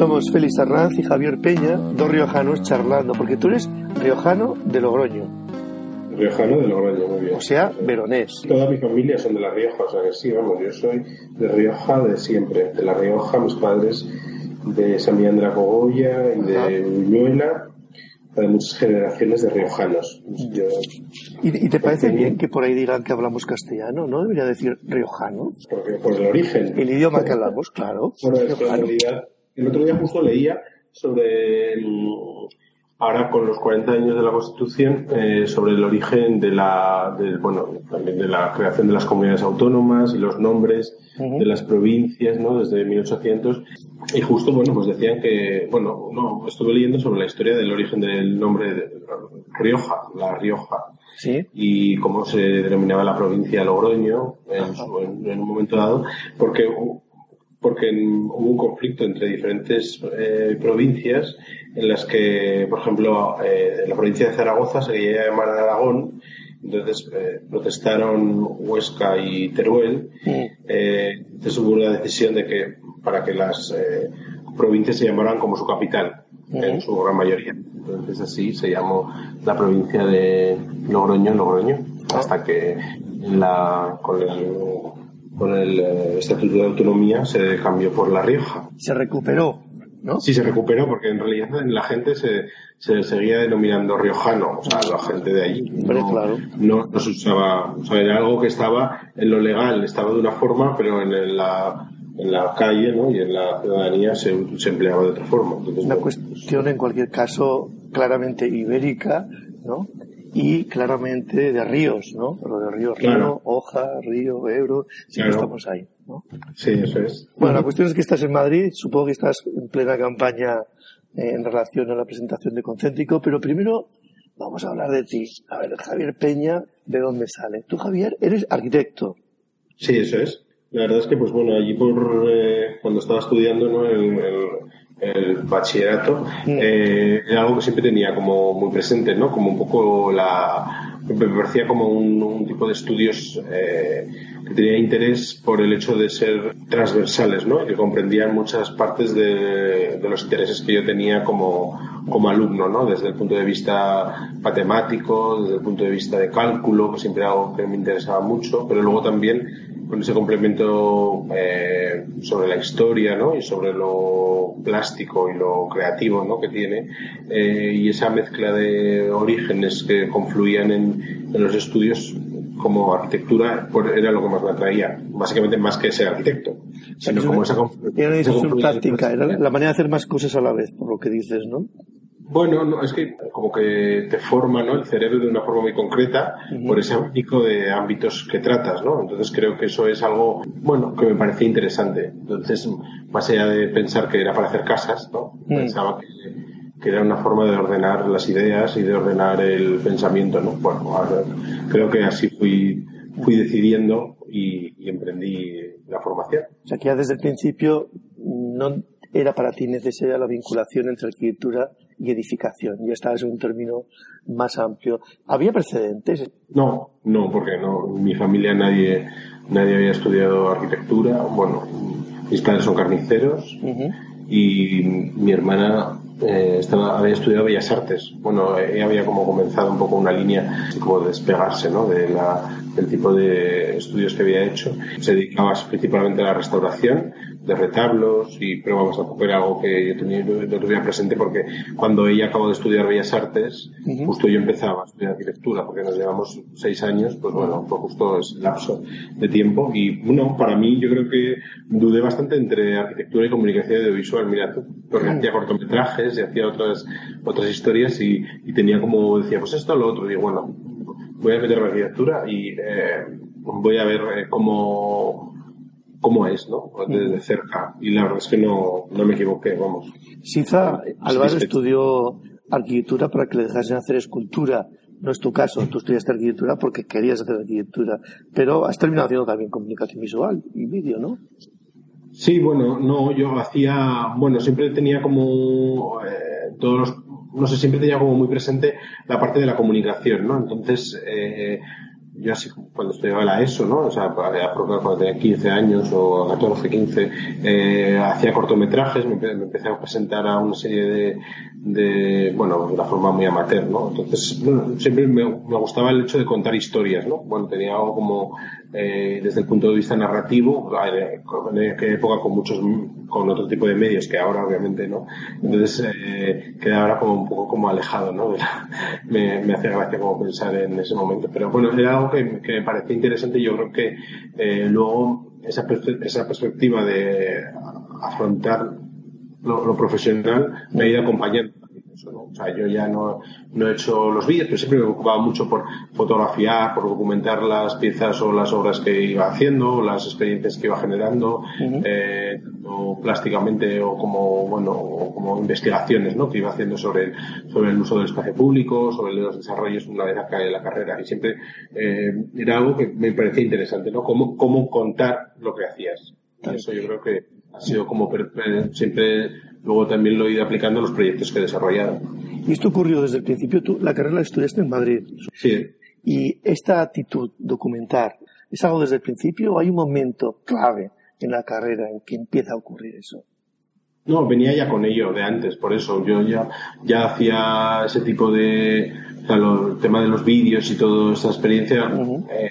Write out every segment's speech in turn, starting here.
Somos Félix Arranz y Javier Peña, dos riojanos charlando, porque tú eres riojano de Logroño. Riojano de Logroño, muy bien. O sea, veronés. Toda mi familia son de La Rioja, o sea que sí, vamos, yo soy de Rioja de siempre. De La Rioja, mis padres de San Millán de la Cogolla y de Uñuela, de muchas generaciones de riojanos. Yo, ¿Y, y te parece bien que por ahí digan que hablamos castellano? ¿No debería decir riojano? porque, por el origen. El idioma que hablamos, claro. Es el otro día justo leía sobre, ahora con los 40 años de la Constitución, eh, sobre el origen de la, del- bueno, también de la creación de las comunidades autónomas y los nombres de las provincias, ¿no? Desde 1800. Y justo, bueno, pues decían que, bueno, no, estuve leyendo sobre la historia del origen del nombre de Rioja, la Rioja Sí. y cómo se denominaba la provincia Logroño en, su- en- en un momento dado, porque, porque en- hubo un conflicto entre diferentes eh, provincias en las que, por ejemplo, eh, la provincia de Zaragoza se quería llamar Aragón, entonces eh, protestaron Huesca y Teruel, Mm. eh, entonces hubo una decisión de que para que las eh, provincias se llamaran como su capital, en Ujú. su gran mayoría. Entonces así se llamó la provincia de Logroño, Logroño, hasta que la, con el, con el eh, Estatuto de Autonomía se cambió por La Rioja. Se recuperó, ¿no? Sí, se recuperó porque en realidad la gente se, se seguía denominando riojano, o sea, la gente de allí. Hombre, claro. No, no se usaba, o sea, era algo que estaba en lo legal, estaba de una forma, pero en la, en la calle ¿no? y en la ciudadanía se, se empleaba de otra forma. Entonces, Una bueno, cuestión, en cualquier caso, claramente ibérica, ¿no? Y claramente de ríos, ¿no? Lo de río, río, Claro. hoja, río, ebro, siempre Claro. estamos ahí, ¿no? sí, eso es. Bueno, la cuestión es que estás en Madrid, supongo que estás en plena campaña eh, en relación a la presentación de Concéntrico, pero primero vamos a hablar de ti. A ver, Javier Peña, ¿de dónde sale? Tú, Javier, eres arquitecto. Sí, eso es. La verdad es que, pues bueno, allí por eh, cuando estaba estudiando ¿no? el, el- el bachillerato, eh, era algo que siempre tenía como muy presente, ¿no? Como un poco la... Me parecía como un, un tipo de estudios eh, que tenía interés por el hecho de ser transversales, ¿no? Y que comprendían muchas partes de, de los intereses que yo tenía como, como alumno, ¿no? Desde el punto de vista matemático, desde el punto de vista de cálculo, que siempre era algo que me interesaba mucho, pero luego también con ese complemento eh, sobre la historia ¿no? y sobre lo plástico y lo creativo ¿no? que tiene eh, y esa mezcla de orígenes que confluían en, en los estudios como arquitectura pues, era lo que más me atraía básicamente más que ser arquitecto sino como esa conf- Era una esa decisión confluencia- práctica, era la manera de hacer más cosas a la vez, por lo que dices, ¿no? Bueno, no, es que como que te forma ¿no? el cerebro de una forma muy concreta por ese abanico de ámbitos que tratas, ¿no? Entonces creo que eso es algo, bueno, que me parecía interesante. Entonces, más allá de pensar que era para hacer casas, ¿no? Mm. Pensaba que, que era una forma de ordenar las ideas y de ordenar el pensamiento, ¿no? Bueno, ahora creo que así fui, fui decidiendo y, y emprendí la formación. O sea, que ya desde el principio no era para ti necesaria la vinculación entre arquitectura y edificación. Ya estabas en un término más amplio. ¿Había precedentes? No, no, porque no, mi familia nadie, nadie había estudiado arquitectura. Bueno, mis padres son carniceros y mi hermana eh, estaba, había estudiado Bellas Artes. Bueno, ella había como comenzado un poco una línea así como de despegarse ¿no? de la, del tipo de estudios que había hecho. Se dedicaba principalmente a la restauración de retablos, y, pero vamos, tampoco era algo que yo tenía, presente porque cuando ella acabó de estudiar Bellas Artes, justo yo empezaba a estudiar arquitectura porque nos llevamos seis años, pues bueno, fue justo ese lapso de tiempo. Y bueno, para mí yo creo que dudé bastante entre arquitectura y comunicación audiovisual, mira tú, porque hacía cortometrajes y hacía otras, otras historias y, y tenía como, decía, pues esto o lo otro, y digo, bueno, voy a meterme en arquitectura y eh, voy a ver eh, cómo, cómo es, ¿no? Desde cerca. Y la verdad es que no, no me equivoqué, vamos. Siza Álvaro estudió arquitectura para que le dejasen hacer escultura. No es tu caso, tú estudiaste arquitectura porque querías hacer arquitectura, pero has terminado haciendo también comunicación visual y vídeo, ¿no? Sí, bueno, no, yo hacía, bueno, siempre tenía como eh, todos los, no sé, siempre tenía como muy presente la parte de la comunicación, ¿no? Entonces, eh, yo así cuando estudiaba la ESO, ¿no? O sea, cuando tenía 15 años o 14, 15, eh, hacía cortometrajes, me, empecé a presentar a una serie de, de, bueno, de una forma muy amateur, ¿no? Entonces, bueno, siempre me, me, gustaba el hecho de contar historias, ¿no? Bueno, tenía algo como, eh, desde el punto de vista narrativo, en aquella época con muchos, con otro tipo de medios que ahora obviamente, ¿no? Entonces, eh, queda ahora como un poco como alejado, ¿no? me, me hace gracia como pensar en ese momento. Pero bueno, era algo que, que me parecía interesante y yo creo que eh, luego esa, esa perspectiva de afrontar lo, lo profesional me ha ido acompañando o sea, yo ya no, no he hecho los vídeos, pero siempre me ocupaba mucho por fotografiar, por documentar las piezas o las obras que iba haciendo, las experiencias que iba generando, eh, plásticamente o como, bueno, como investigaciones, ¿no? Que iba haciendo sobre, sobre el uso del espacio público, sobre los desarrollos una vez acá en la carrera. Y siempre, eh, era algo que me parecía interesante, ¿no? Cómo, cómo contar lo que hacías. eso yo creo que ha sido como siempre luego también lo he ido aplicando en los proyectos que he desarrollado. Y esto ocurrió desde el principio. Tú la carrera la estudiaste en Madrid. Sí. Y esta actitud documentar, ¿es algo desde el principio o hay un momento clave en la carrera en que empieza a ocurrir eso? No, venía ya con ello de antes, por eso yo ya, ya hacía ese tipo de, o sea, el tema de los vídeos y toda esa experiencia, eh,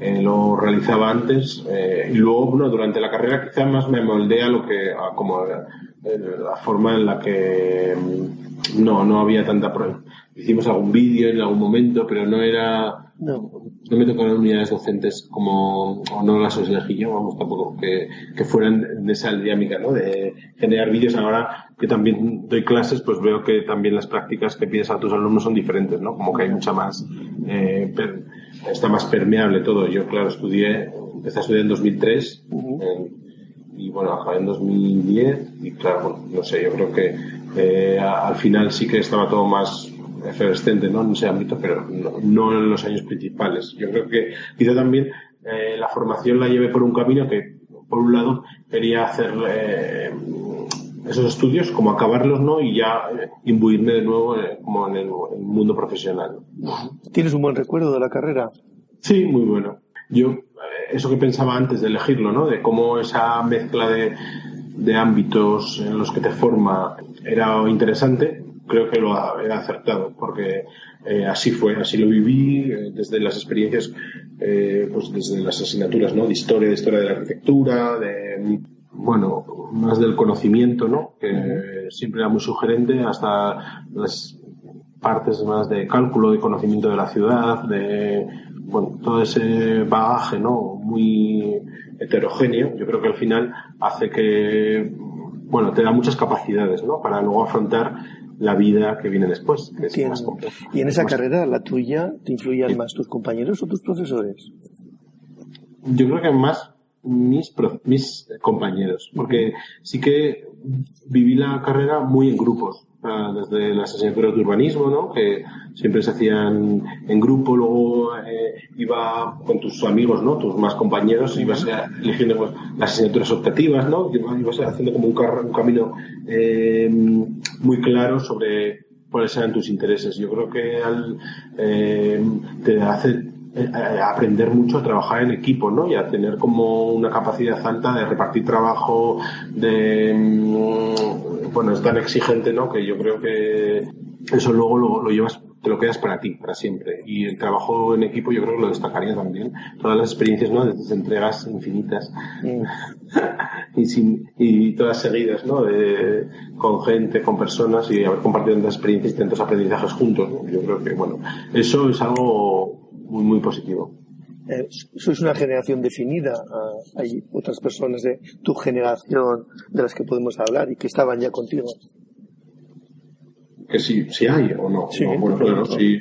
eh, lo realizaba antes eh, y luego bueno, durante la carrera quizá más me moldea lo que como eh, la forma en la que mm, no no había tanta prueba hicimos algún vídeo en algún momento pero no era no, no me tocaron unidades docentes como o no las elegí yo vamos tampoco que, que fueran de esa dinámica no de generar vídeos. Ahora que también doy clases pues veo que también las prácticas que pides a tus alumnos son diferentes no como que hay mucha más eh, está más permeable todo. Yo, claro, estudié, empecé a estudiar en 2003 y bueno, acabé en 2010 y claro, bueno, no sé, yo creo que eh, al final sí que estaba todo más efervescente ¿no? en ese ámbito, pero no, en los años principales. Yo creo que quizá también eh, la formación la llevé por un camino que, por un lado, quería hacer eh, esos estudios, como acabarlos, ¿no? Y ya eh, imbuirme de nuevo eh, como en el, mundo profesional. ¿Tienes un buen recuerdo de la carrera? Sí, muy bueno. Yo, eso que pensaba antes de elegirlo, ¿no? De cómo esa mezcla de, de ámbitos en los que te forma era interesante, creo que lo he acertado, porque así fue, así lo viví, desde las experiencias, pues desde las asignaturas, ¿no? De historia, de historia de la arquitectura, de bueno, más del conocimiento, ¿no? Que siempre era muy sugerente, hasta las partes más de cálculo, de conocimiento de la ciudad, de, bueno, todo ese bagaje, ¿no? Muy heterogéneo. Yo creo que al final hace que, bueno, te da muchas capacidades, ¿no? Para luego afrontar la vida que viene después, que es más compleja. ¿Y en esa carrera, la tuya, te influían más tus compañeros o tus profesores? Yo creo que más mis, mis compañeros, porque sí que viví la carrera muy en grupos, desde las asignaturas de urbanismo, ¿no? que siempre se hacían en grupo, luego eh, iba con tus amigos, ¿no? tus más compañeros, ibas eligiendo pues, las asignaturas optativas, ¿no? ibas haciendo como un, camino eh, muy claro sobre cuáles eran tus intereses. Yo creo que al, eh, te hace eh, aprender mucho a trabajar en equipo, ¿no? Y a tener como una capacidad alta de repartir trabajo, de, mm, bueno, es tan exigente, ¿no? Que yo creo que eso luego lo, llevas, te lo quedas para ti, para siempre. Y el trabajo en equipo yo creo que lo destacaría también. Todas las experiencias, ¿no? De entregas infinitas. y sin, y todas seguidas, ¿no? De, con gente, con personas y haber compartido tantas experiencias y tantos aprendizajes juntos, Yo creo que, bueno, eso es algo muy, muy positivo. Eh, sois una generación definida. Ah, hay otras personas de tu generación de las que podemos hablar y que estaban ya contigo. Que sí, sí hay o no. bueno, claro, sí.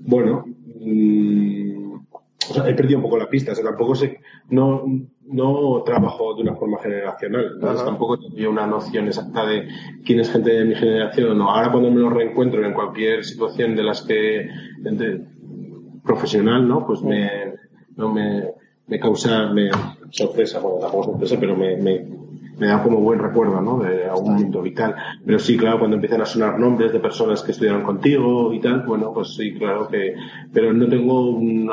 Bueno, mm, o sea, he perdido un poco la pista. O sea, tampoco sé, no, no trabajo de una forma generacional. Tampoco tenía una noción exacta de quién es gente de mi generación o no. Ahora cuando me lo reencuentro en cualquier situación de las que profesional, ¿no? Pues me, no me, me causa me, sorpresa, bueno, tampoco sorpresa, pero me, me, me da como buen recuerdo, ¿no? De algún momento vital. Pero sí, claro, cuando empiezan a sonar nombres de personas que estudiaron contigo y tal, bueno, pues sí, claro que, pero no tengo un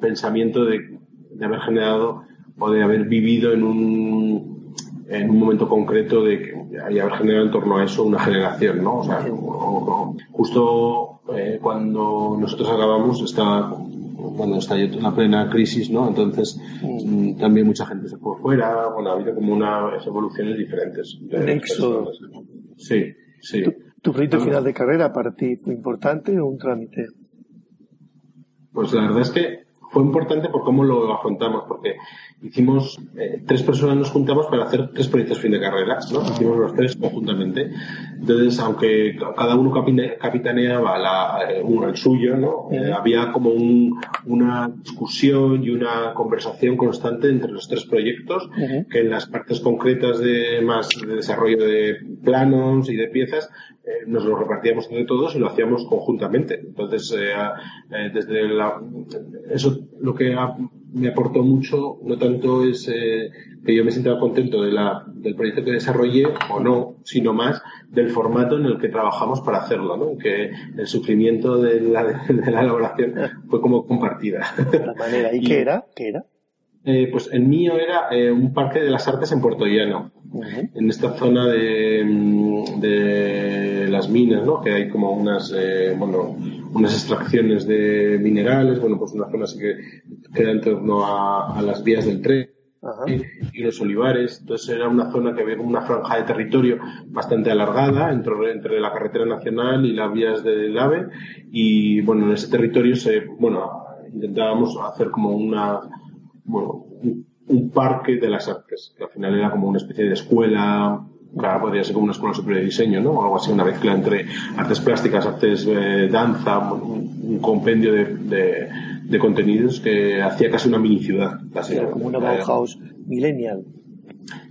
pensamiento de, de haber generado o de haber vivido en un, en un momento concreto de que y haber generado en torno a eso una generación, ¿no? O sea, justo eh, cuando nosotros acabamos estaba bueno, está la plena crisis, ¿no? Entonces, mm, también mucha gente se fue fuera, bueno, ha habido como unas evoluciones diferentes. De Sí, sí. ¿Tu, proyecto final de carrera para ti fue importante o un trámite? Pues la verdad es que fue importante por cómo lo afrontamos, porque hicimos, eh, tres personas nos juntamos para hacer tres proyectos fin de carrera, ¿no? Hicimos los tres conjuntamente. Entonces, aunque cada uno capitaneaba la, eh, uno el suyo, ¿no? Eh, había como un, una discusión y una conversación constante entre los tres proyectos, que en las partes concretas de más de desarrollo de planos y de piezas, nos lo repartíamos entre todos y lo hacíamos conjuntamente. Entonces, desde la, eso lo que me aportó mucho, no tanto es eh, que yo me sienta contento de la, del proyecto que desarrollé o no, sino más del formato en el que trabajamos para hacerlo, ¿no? Que el sufrimiento de la, de la elaboración fue como compartida. La manera. ¿Y, qué era? ¿Qué era? Eh, pues el mío era eh, un parque de las artes en Puerto Llano, en esta zona de, mm, de, las minas, ¿no? Que hay como unas, eh, bueno, unas extracciones de minerales, bueno, pues una zona así que queda en torno a, a las vías del tren. y unos olivares. Entonces era una zona que había como una franja de territorio bastante alargada entre, entre la carretera nacional y las vías del AVE. Y bueno, en ese territorio se, bueno, intentábamos hacer como una, bueno, un, parque de las artes, que al final era como una especie de escuela, claro, podría ser como una escuela superior de diseño, ¿no? O algo así, una mezcla entre artes plásticas, artes eh, danza, un, compendio de, de, contenidos que hacía casi una mini ciudad. como una Bauhaus millennial.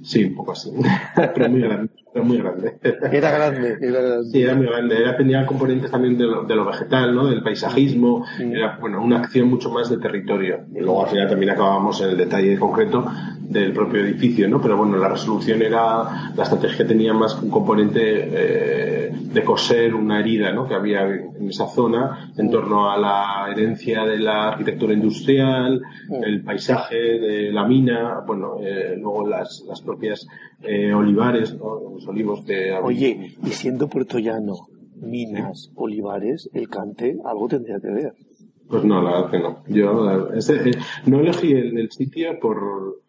Sí, un poco así, pero muy grande. Era muy grande. Era grande, era grande. Sí, era muy grande. Era, tenía componentes también de lo, de lo vegetal, ¿no? Del paisajismo. Era, bueno, una acción mucho más de territorio. Y luego al final también acabábamos en el detalle concreto del propio edificio, ¿no? Pero bueno, la resolución era, la estrategia tenía más un componente eh, de coser una herida, ¿no? Que había en esa zona en torno a la herencia de la arquitectura industrial, el paisaje de la mina, bueno, eh, luego las, las propias eh, olivares, ¿no? Los olivos de... Oye, y siendo puertollano, minas, olivares, el cante, algo tendría que ver. Pues no, la verdad que no. Yo eh, no elegí el, sitio por...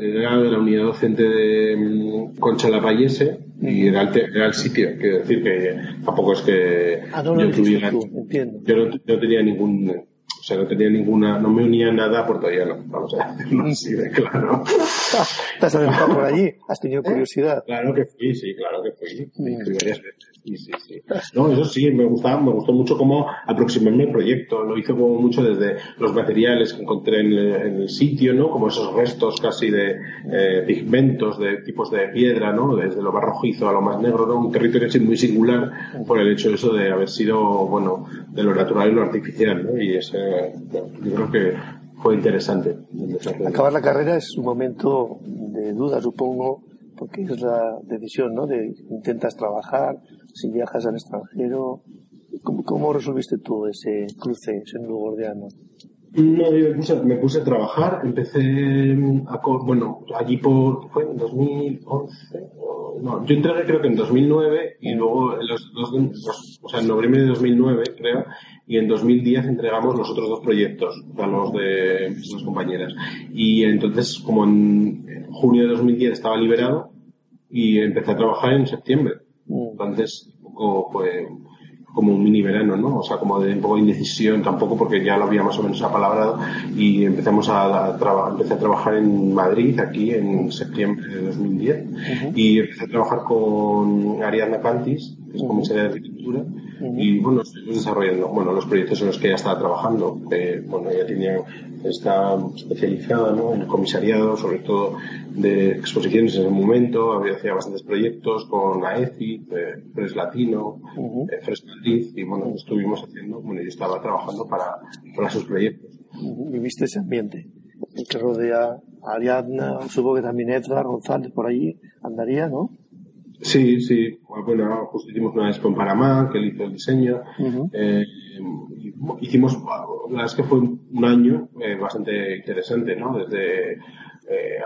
Era de la unidad docente de mm, Concha La Payese y era el, era el sitio. Quiero decir que tampoco es que ah, no, yo tuviera... entiendo. Yo no tenía ningún sea, no tenía ninguna, no me unía nada a Puerto Llano, vamos a decirlo así de claro. ¿Te has adentrado por allí? ¿Has tenido curiosidad? Claro que fui, sí, claro que fui. Fui varias veces. Sí, sí, sí. No, eso sí, me gustaba, me gustó mucho cómo aproximarme al proyecto. Lo hice como mucho desde los materiales que encontré en el, sitio, ¿no? Como esos restos casi de eh, pigmentos, de tipos de piedra, ¿no? Desde lo barrojizo a lo más negro, ¿no? Un territorio muy singular por el hecho de eso de haber sido, bueno, de lo natural y lo artificial, ¿no? Y ese, yo creo que fue interesante. Acabar la carrera es un momento de duda, supongo, porque es la decisión, ¿no? De intentas trabajar, si viajas al extranjero. ¿Cómo, cómo resolviste tú ese cruce, ese nudo gordiano? No, yo me puse, me puse a trabajar, empecé a, bueno, allí por, fue en 2011, no, yo entré creo que en 2009 y luego en los, dos, o sea, en noviembre de 2009 creo, y en 2010 entregamos los otros dos proyectos a los de mis compañeras. Y entonces, como en junio de 2010 estaba liberado y empecé a trabajar en septiembre. Mm. Entonces, un poco fue como un mini verano, ¿no? O sea, como de un poco de indecisión tampoco porque ya lo había más o menos apalabrado y empezamos a, trabajar, empecé a trabajar en Madrid aquí en septiembre de 2010 y empecé a trabajar con Ariadna Es comisaria de arquitectura y bueno, estoy desarrollando, bueno, los proyectos en los que ella estaba trabajando, eh, bueno, ella tenía, está especializada, ¿no? En el comisariado, sobre todo de exposiciones en ese momento, había hacía bastantes proyectos con AECI, eh, Fres Latino, eh, Fres Madrid, y bueno, estuvimos haciendo, bueno, yo estaba trabajando para, para sus proyectos. ¿Viviste ese ambiente? que rodea a Ariadna, supongo que también Edgar González por allí andaría, ¿no? Sí, sí. Bueno, justo hicimos una expo en Panamá, que él hizo el diseño. eh, hicimos, la verdad es que fue un año eh, bastante interesante, ¿no? Desde eh,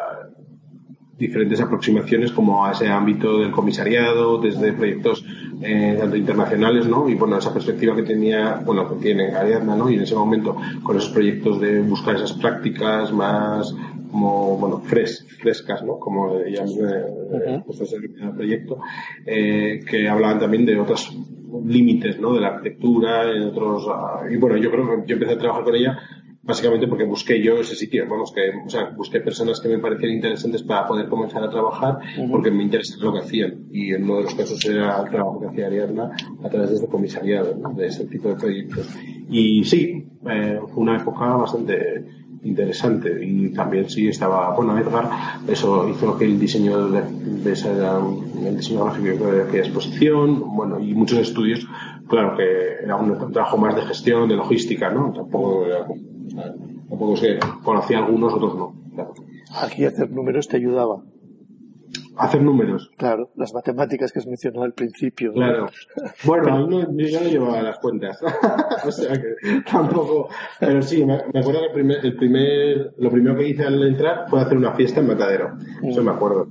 diferentes aproximaciones como a ese ámbito del comisariado, desde proyectos eh, tanto internacionales, ¿no? Y bueno, esa perspectiva que tenía, bueno, que tiene Ariadna, ¿no? Y en ese momento con esos proyectos de buscar esas prácticas más como, bueno, fres, frescas, ¿no? Como ella eh, puesto el proyecto, eh, que hablaban también de otros límites, ¿no? De la arquitectura, en otros, ah, y bueno, yo creo que yo empecé a trabajar con ella básicamente porque busqué yo ese sitio, vamos, que, o sea, busqué personas que me parecían interesantes para poder comenzar a trabajar porque me interesaba lo que hacían. Y en uno de los casos era el trabajo que hacía Ariadna a través de este comisariado, de ese tipo de proyectos. Y sí, eh, fue una época bastante interesante y también sí estaba, bueno, Edgar, eso hizo que el diseño de, esa, el diseño gráfico de aquella exposición, bueno, y muchos estudios, claro que era un trabajo más de gestión, de logística, ¿no? Tampoco tampoco sé, conocía algunos, otros no. Aquí hacer números te ayudaba. Hacer números. Claro, las matemáticas que has mencionado al principio. Claro. Bueno, no, yo ya no llevaba las cuentas. o sea que tampoco. Pero sí, me, acuerdo que el primer, el primer, lo primero que hice al entrar fue hacer una fiesta en Matadero. Eso me acuerdo.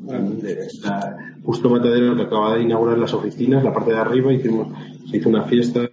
La- justo Matadero que acaba de inaugurar las oficinas, la parte de arriba, hicimos, se hizo una fiesta.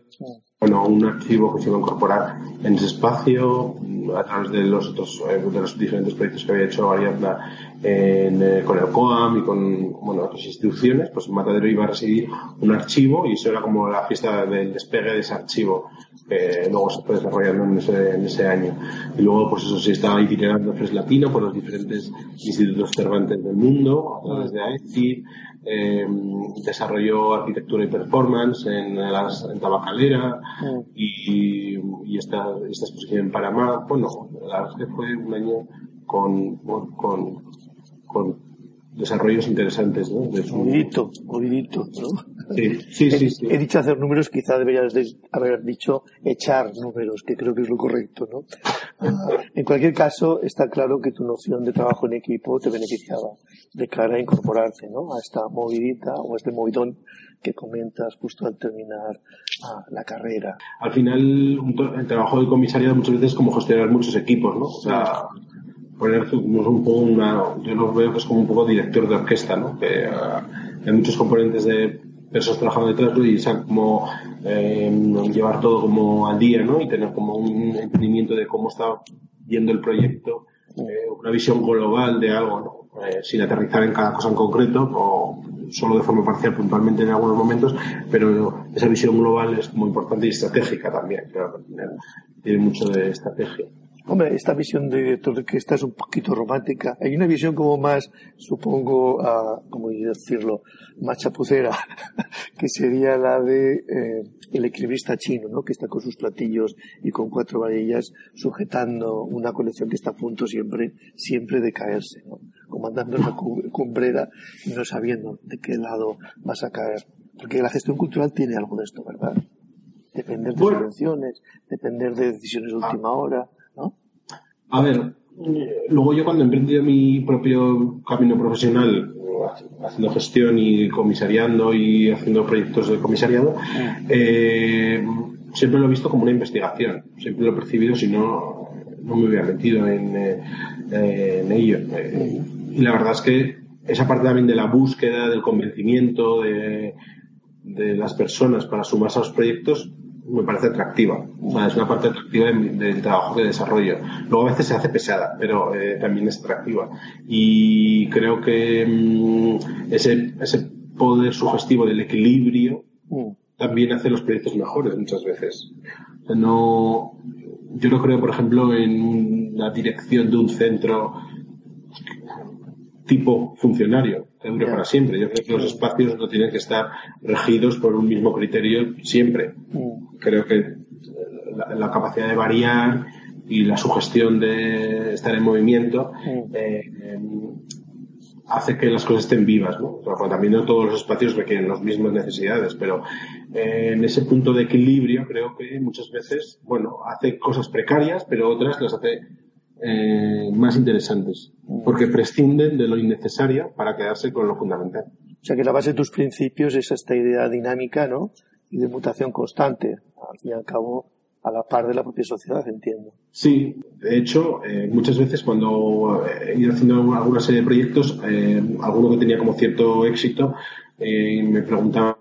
Bueno, un archivo que se iba a incorporar en ese espacio mm, a través de los otros, eh, de los diferentes proyectos que había hecho Ariadna en, eh, con el COAM y con bueno, otras instituciones, pues Matadero iba a residir un archivo y eso era como la fiesta del despegue de ese archivo que luego se fue desarrollando en ese, en ese año. Y luego, pues eso sí estaba itinerando Fres Latino por los diferentes institutos Cervantes del mundo, a través de AECI, eh, desarrolló arquitectura y performance en, las, en Tabacalera y, esta, esta exposición en Panamá. Bueno, la verdad que fue un año con, con, con desarrollos interesantes, ¿no? De su- Movidito, movidito, ¿no? Sí, sí, sí, sí. He dicho hacer números, quizá deberías de haber dicho echar números, que creo que es lo correcto, ¿no? En cualquier caso, está claro que tu noción de trabajo en equipo te beneficiaba de cara a incorporarte, ¿no? A esta movidita o a este movidón que comentas justo al terminar ah, la carrera. al final el trabajo de comisariado muchas veces es como gestionar muchos equipos, ¿no? O sea, poner es un poco una, yo lo veo que es como un poco director de orquesta, ¿no? Que ah, hay muchos componentes de personas trabajando detrás y esa como eh, llevar todo como al día, ¿no? Y tener como un entendimiento de cómo está yendo el proyecto, eh, una visión global de algo. Eh, sin aterrizar en cada cosa en concreto o solo de forma parcial puntualmente en algunos momentos, pero esa visión global es muy importante y estratégica también, tiene- tiene mucho de estrategia. Hombre, esta visión de director de orquesta es un poquito romántica. Hay una visión como más, supongo, ah, como decirlo, más chapucera, que sería la de eh, el equilibrista chino, ¿no? Que está con sus platillos y con cuatro varillas sujetando una colección que está a punto siempre, siempre de caerse, ¿no? Como andando en la cu- cumbrera y no sabiendo de qué lado vas a caer. Porque la gestión cultural tiene algo de esto, ¿verdad? Depender de subvenciones, depender de decisiones de última hora, ¿no? A ver, eh, luego yo cuando emprendí mi propio camino profesional, haciendo gestión y comisariando y haciendo proyectos de comisariado, eh, siempre lo he visto como una investigación. Siempre lo he percibido, si no, no me hubiera metido en, eh, eh, en ello. Eh, y la verdad es que esa parte también de la búsqueda, del convencimiento de, de las personas para sumarse a los proyectos me parece atractiva. O sea, es una parte atractiva de- del trabajo que desarrollo. Luego a veces se hace pesada, pero eh, también es atractiva. Y creo que mm, ese, ese poder sugestivo del equilibrio Mm. también hace los proyectos mejores muchas veces. O sea, no, yo no creo, por ejemplo, en la dirección de un centro tipo funcionario que dure para siempre. Yo creo que los espacios no tienen que estar regidos por un mismo criterio siempre. Mm. Creo que la, la capacidad de variar y la sugestión de estar en movimiento Mm. eh, hace que las cosas estén vivas, ¿no? También no todos los espacios requieren las mismas necesidades, pero eh, en ese punto de equilibrio creo que muchas veces, bueno, hace cosas precarias, pero otras las hace eh, más interesantes, porque prescinden de lo innecesario para quedarse con lo fundamental. O sea que la base de tus principios es esta idea dinámica, ¿no? Y de mutación constante. Al fin y al cabo, a la par de la propia sociedad, entiendo. Sí, de hecho, eh, muchas veces cuando he ido haciendo alguna serie de proyectos, eh, alguno que tenía como cierto éxito, eh, me preguntaba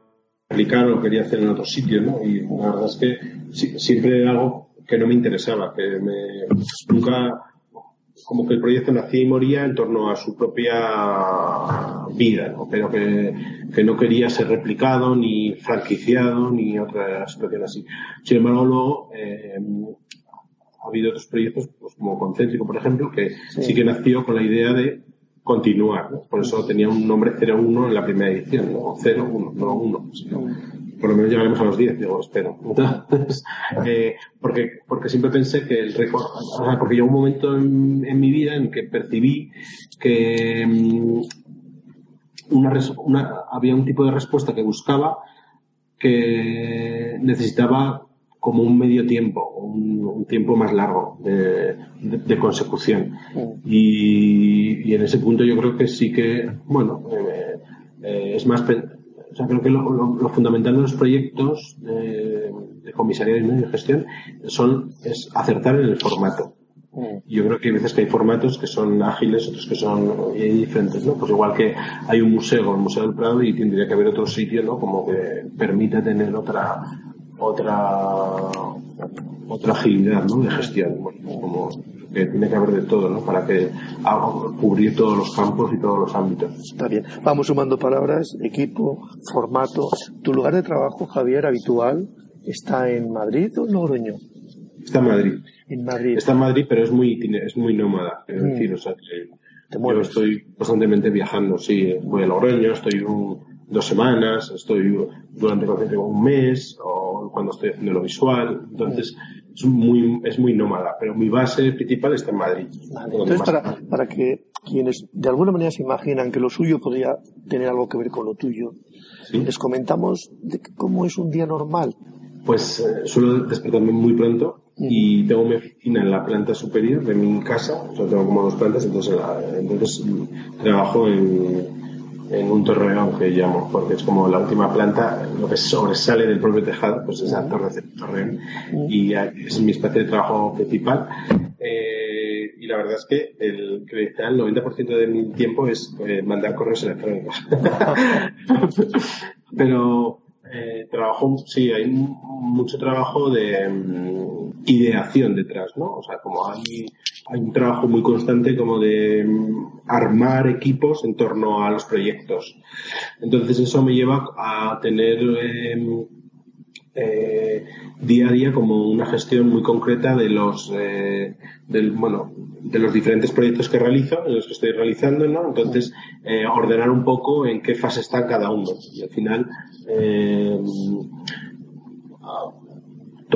aplicar o quería hacer en otro sitio, ¿no? Y la verdad es que siempre era algo que no me interesaba, que me, nunca, como que el proyecto nacía y moría en torno a su propia vida, ¿no? pero que, que, no quería ser replicado, ni franquiciado, ni otra situación así. Sin embargo, luego eh, ha habido otros proyectos, pues como Concéntrico, por ejemplo, que sí. que nació con la idea de continuar. ¿no? Por eso tenía un nombre 01 en la primera edición, ¿no? 01, no 1 por lo menos llegaremos a los 10, digo, espero. Entonces, eh, porque, porque siempre pensé que el récord, o sea, porque llegó un momento en, en, mi vida en que percibí que um, una, una, había un tipo de respuesta que buscaba que necesitaba como un medio tiempo, un, un tiempo más largo de, de, de consecución. Mm. Y, y, en ese punto yo creo que sí que, bueno, eh, eh, es más o sea, creo que lo, lo, lo fundamental de los proyectos de, de comisariado y de gestión son, es acertar en el formato. Yo creo que hay veces que hay formatos que son ágiles, otros que son diferentes, ¿no? Pues igual que hay un museo, el Museo del Prado, y tendría que haber otro sitio, ¿no? Como que permita tener otra, otra, otra agilidad, ¿no? De gestión. Bueno, como que tiene que haber de todo, ¿no? Para que haga, cubrir todos los campos y todos los ámbitos. Está bien. Vamos sumando palabras, equipo, formato. ¿Tu lugar de trabajo, Javier, habitual, está en Madrid o en Logroño? Está en Madrid. En Madrid. Está en Madrid, pero es muy, es muy nómada. Es mm. decir, o sea, que yo estoy constantemente viajando, sí. Voy a Logroño, estoy un, dos semanas, estoy durante un mes, o cuando estoy haciendo lo visual. Entonces, mm es muy, es muy nómada, pero mi base principal está en Madrid. Vale, entonces, para, para, que quienes de alguna manera se imaginan que lo suyo podría tener algo que ver con lo tuyo, ¿Sí? les comentamos de cómo es un día normal. Pues eh, suelo despertarme muy pronto y tengo mi oficina en la planta superior de mi casa, o sea, tengo como dos plantas, entonces, la, entonces trabajo en, en un torreón que llamo, porque es como la última planta, lo que sobresale del propio tejado, pues es el torre, torreón, y es mi espacio de trabajo principal. Eh, y la verdad es que el, el 90% de mi tiempo es eh, mandar correos electrónicos. Pero eh, trabajo, sí, hay mucho trabajo de um, ideación detrás, ¿no? O sea, como hay, un trabajo muy constante como de um, armar equipos en torno a los proyectos. Entonces eso me lleva a tener eh, eh, día a día como una gestión muy concreta de los eh, bueno de los diferentes proyectos que realizo en los que estoy realizando no entonces eh, ordenar un poco en qué fase está cada uno y al final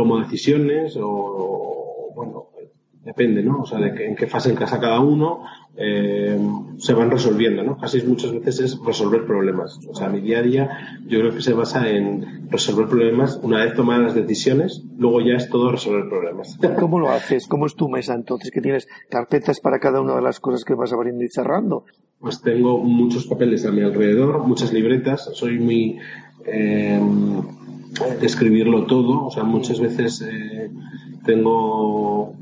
tomo decisiones o bueno depende no o sea de que, en qué fase encasa cada uno eh, se van resolviendo, ¿no? Casi muchas veces es resolver problemas. O sea, mi día a día yo creo que se basa en resolver problemas una vez tomadas las decisiones, luego ya es todo resolver problemas. ¿Cómo lo haces? ¿Cómo es tu mesa entonces? ¿Que tienes carpetas para cada una de las cosas que vas abriendo y cerrando? Pues tengo muchos papeles a mi alrededor, muchas libretas, soy muy... Eh, escribirlo todo, o sea, muchas veces eh, tengo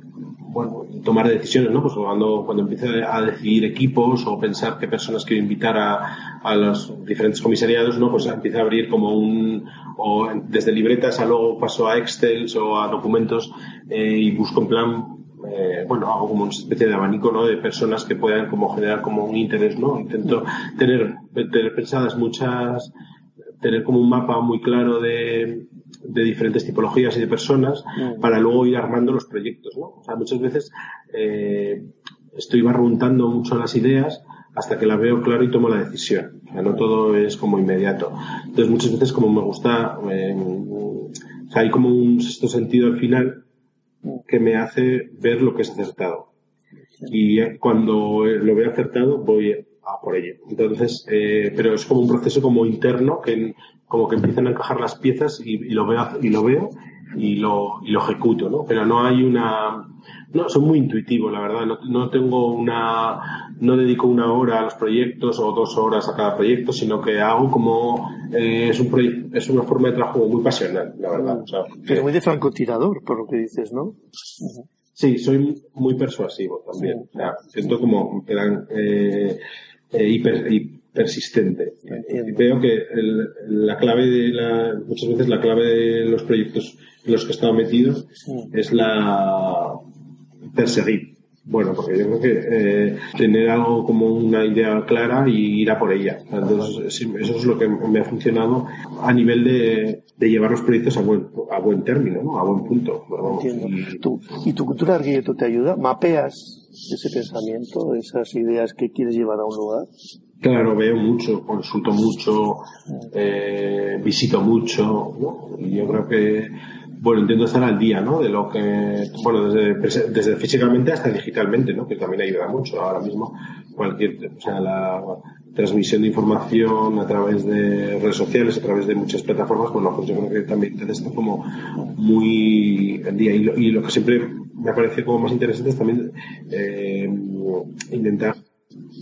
bueno, tomar decisiones, ¿no? Pues cuando, cuando empiezo a decidir equipos o pensar qué personas quiero invitar a, a los diferentes comisariados, ¿no? Pues empiezo a abrir como un, o desde libretas a luego paso a Excel o a documentos eh, y busco en plan, eh, bueno, hago como una especie de abanico, ¿no? De personas que puedan como generar como un interés, ¿no? Intento tener, tener pensadas muchas, tener como un mapa muy claro de, de diferentes tipologías y de personas mm. para luego ir armando los proyectos, ¿no? O sea, muchas veces eh, estoy barruntando mucho las ideas hasta que las veo claro y tomo la decisión. O sea, no todo es como inmediato. Entonces, muchas veces como me gusta, eh, o sea, hay como un sexto sentido al final que me hace ver lo que es acertado. Y cuando lo veo acertado, voy a por ello. Entonces, eh, pero es como un proceso como interno que como que empiezan a encajar las piezas y, y, lo veo y lo veo y lo, y lo ejecuto, ¿no? Pero no hay una, no, soy muy intuitivo, la verdad. No, no, tengo una, no dedico una hora a los proyectos o dos horas a cada proyecto, sino que hago como, eh, es un es una forma de trabajo muy pasional, la verdad. Pero muy de francotirador, por lo que dices, ¿no? Sí, soy muy persuasivo también. O sea, siento como, eh, eh, hiper, persistente. Y veo que la clave de la, muchas veces la clave de los proyectos en los que he estado metido es la perseguir. Bueno, porque yo creo que eh, tener algo como una idea clara y ir a por ella. Entonces, eso es lo que me ha funcionado a nivel de, de llevar los proyectos a buen, a buen término, ¿no? a buen punto. y, ¿Tú, ¿Y tu cultura arquitecto te ayuda? ¿Mapeas ese pensamiento, esas ideas que quieres llevar a un lugar? Claro, veo mucho, consulto mucho, eh, visito mucho, ¿no? Y yo creo que, bueno, intento estar al día, ¿no? De lo que, bueno, desde, desde físicamente hasta digitalmente, ¿no? Que también ayuda mucho. Ahora mismo, cualquier, o sea, la transmisión de información a través de redes sociales, a través de muchas plataformas, bueno, pues yo creo que también está como muy al día. Y lo, y lo que siempre me parece como más interesante es también eh, intentar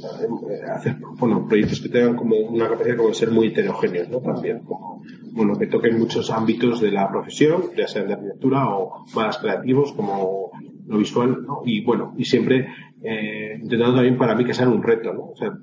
hacer bueno, proyectos que tengan como una capacidad como de ser muy heterogéneos, ¿no? También, como, bueno, que toquen muchos ámbitos de la profesión, ya sea de arquitectura o más creativos como lo visual, ¿no? Y bueno, y siempre eh, intentando también para mí que sea un reto, ¿no? O sea,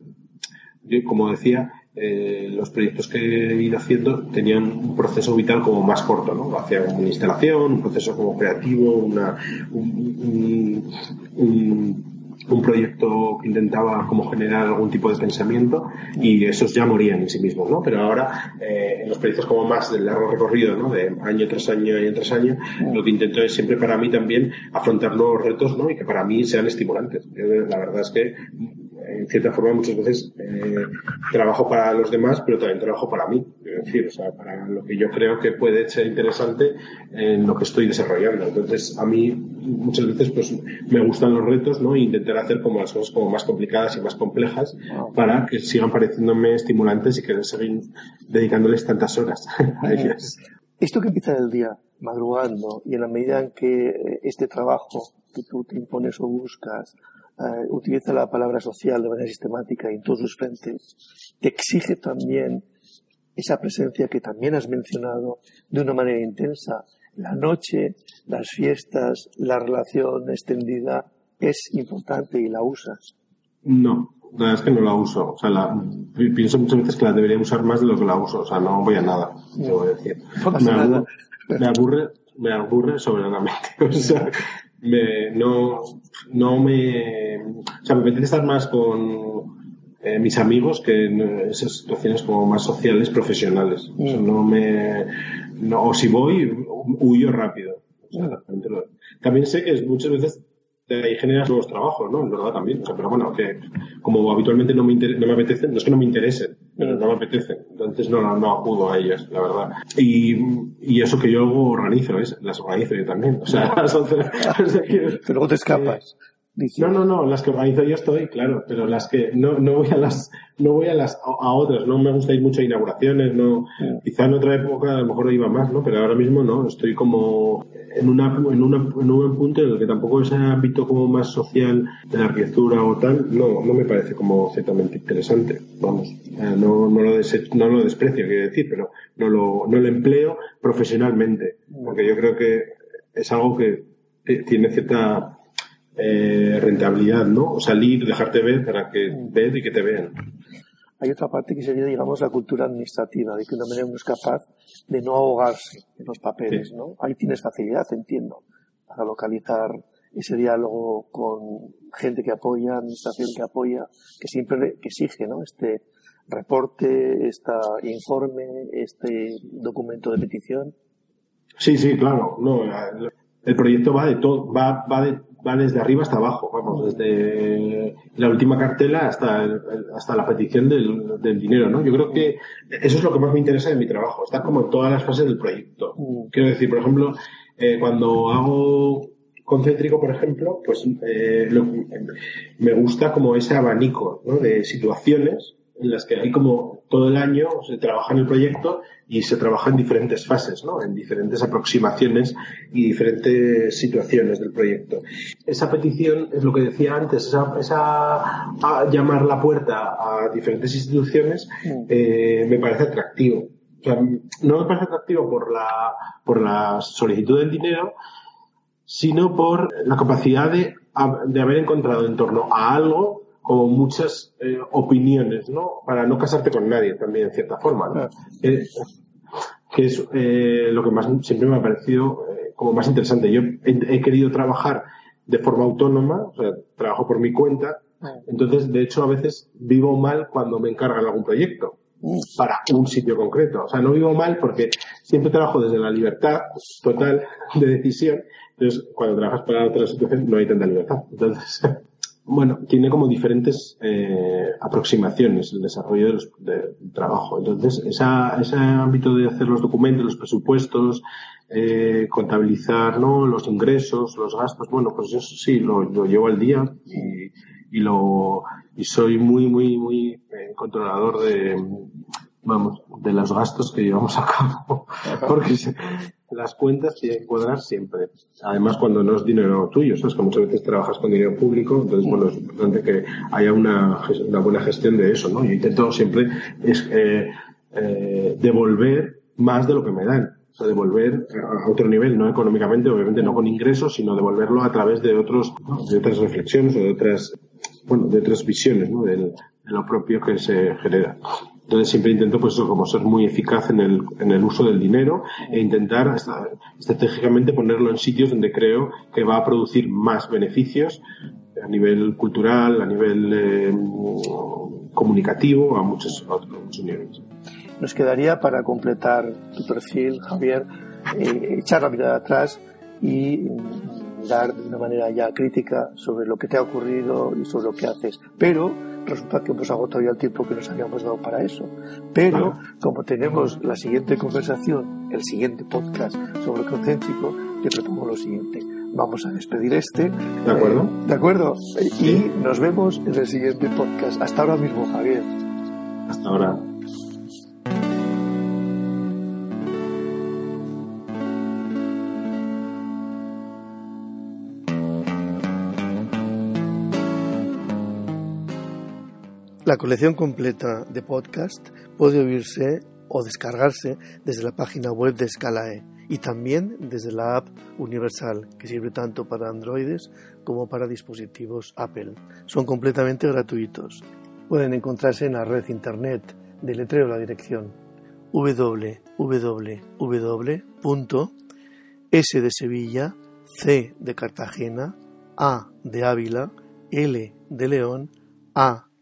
yo, como decía, eh, los proyectos que he ido haciendo tenían un proceso vital como más corto, ¿no? Hacía una instalación, un proceso como creativo, una, un, un un proyecto que intentaba como generar algún tipo de pensamiento y esos ya morían en sí mismos, ¿no? Pero ahora, eh, en los proyectos como más del largo recorrido, ¿no? De año tras año, año tras año, lo que intento es siempre para mí también afrontar nuevos retos, ¿no? Y que para mí sean estimulantes. la verdad es que en cierta forma muchas veces eh, trabajo para los demás, pero también trabajo para mí, es decir, o sea, para lo que yo creo que puede ser interesante en lo que estoy desarrollando. Entonces, a mí muchas veces pues me gustan los retos, ¿no? E intentar hacer como las cosas como más complicadas y más complejas para que sigan pareciéndome estimulantes y que seguir dedicándoles tantas horas a ellas. Esto que empieza el día madrugando y en la medida en que este trabajo que tú te impones o buscas eh, utiliza la palabra social de manera sistemática y en todos sus frentes, te exige también esa presencia que también has mencionado de una manera intensa. La noche, las fiestas, la relación extendida es importante y la usas. No, la verdad es que no la uso. O sea, la, pienso muchas veces que la debería usar más de lo que la uso. O sea, no voy a nada, voy a decir. me, aburre, me aburre, me aburre soberanamente. O sea, me, no, no me, o sea, me apetece estar más con eh, mis amigos que en esas situaciones como más sociales, profesionales. O sea, mm. no me, no, o si voy, huyo rápido. también sé que muchas veces de ahí generas nuevos trabajos, ¿no? En verdad también. O sea, pero bueno, que como habitualmente no me, no me apetecen, no es que no me interesen, pero no me apetecen. Entonces no, no, acudo a ellas, la verdad. Y, y eso que yo organizo, es, las organizo yo también. O sea, pero te escapas. No, no, no, las que organizo yo estoy, claro, pero las que no, no voy a las, no voy a las, a, otras, no me gusta ir mucho a inauguraciones, no, quizá en otra época a lo mejor iba más, ¿no? Pero ahora mismo no, estoy como en una, en una, en un punto en el que tampoco ese ámbito como más social de la arquitectura o tal, no, no me parece como ciertamente interesante, vamos, no, no lo no lo desprecio, quiero decir, pero no lo, no lo empleo profesionalmente, porque yo creo que es algo que tiene cierta eh, rentabilidad, ¿no? Salir, dejarte ver para que vean y que te vean. Hay otra parte que sería, digamos, la cultura administrativa, de que una manera uno es capaz de no ahogarse en los papeles, ¿no? Ahí tienes facilidad, entiendo, para localizar ese diálogo con gente que apoya, administración que apoya, que siempre que exige, ¿no? Este reporte, este informe, este documento de petición. Sí, sí, claro. No, el proyecto va de todo, va, va de va desde arriba hasta abajo, vamos, desde la última cartela hasta, hasta la petición del, del, dinero, ¿no? Yo creo que eso es lo que más me interesa de mi trabajo, estar como en todas las fases del proyecto. Quiero decir, por ejemplo, eh, cuando hago concéntrico, por ejemplo, pues eh, me gusta como ese abanico ¿no? de situaciones en las que hay como todo el año se trabaja en el proyecto y se trabaja en diferentes fases, ¿no? En diferentes aproximaciones y diferentes situaciones del proyecto. Esa petición es lo que decía antes, esa, esa llamar la puerta a diferentes instituciones eh, me parece atractivo. no me parece atractivo por la, por la solicitud del dinero, sino por la capacidad de, de haber encontrado en torno a algo como muchas eh, opiniones, ¿no? Para no casarte con nadie también, en cierta forma, ¿no? Eh, que es eh, lo que más siempre me ha parecido como más interesante. Yo he, querido trabajar de forma autónoma, o sea, trabajo por mi cuenta, entonces, de hecho, a veces vivo mal cuando me encargan algún proyecto para un sitio concreto. O sea, no vivo mal porque siempre trabajo desde la libertad total de decisión. Entonces, cuando trabajas para otra situación no hay tanta libertad. Entonces, Bueno, tiene como diferentes eh, aproximaciones el desarrollo del de trabajo. Entonces, esa, ese ámbito de hacer los documentos, los presupuestos, eh, contabilizar ¿no? los ingresos, los gastos, bueno, pues eso sí, lo, lo llevo al día y, y, lo, y soy muy, muy, muy eh, controlador de, vamos, de los gastos que llevamos a cabo. Porque las cuentas tienen que cuadrar siempre. Además, cuando no es dinero tuyo, sabes que muchas veces trabajas con dinero público, entonces, bueno, es importante que haya una, una buena gestión de eso, ¿no? Yo intento siempre es, eh, eh, devolver más de lo que me dan. O sea, devolver a otro nivel, no económicamente, obviamente no con ingresos, sino devolverlo a través de otros, de otras reflexiones o de otras, bueno, de otras visiones, ¿no? de lo propio que se genera. Entonces siempre intento, pues eso, como ser muy eficaz en el, en el uso del dinero e intentar estratégicamente ponerlo en sitios donde creo que va a producir más beneficios a nivel cultural, a nivel eh, comunicativo, a muchos, otros niveles. Nos quedaría para completar tu perfil, Javier, eh, echar la mirada atrás y dar de una manera ya crítica sobre lo que te ha ocurrido y sobre lo que haces. Pero resulta que hemos agotado ya el tiempo que nos habíamos dado para eso. Pero como tenemos la siguiente conversación, el siguiente podcast sobre el concéntrico, te propongo lo siguiente. Vamos a despedir este. De acuerdo. Eh, de acuerdo. Y nos vemos en el siguiente podcast. Hasta ahora mismo, Javier. Hasta ahora. La colección completa de podcast puede oírse o descargarse desde la página web de Scalae y también desde la app Universal, que sirve tanto para androides como para dispositivos Apple. Son completamente gratuitos. Pueden encontrarse en la red internet de letreo la dirección www.s de Sevilla, C de Cartagena, A de Ávila, L de León, A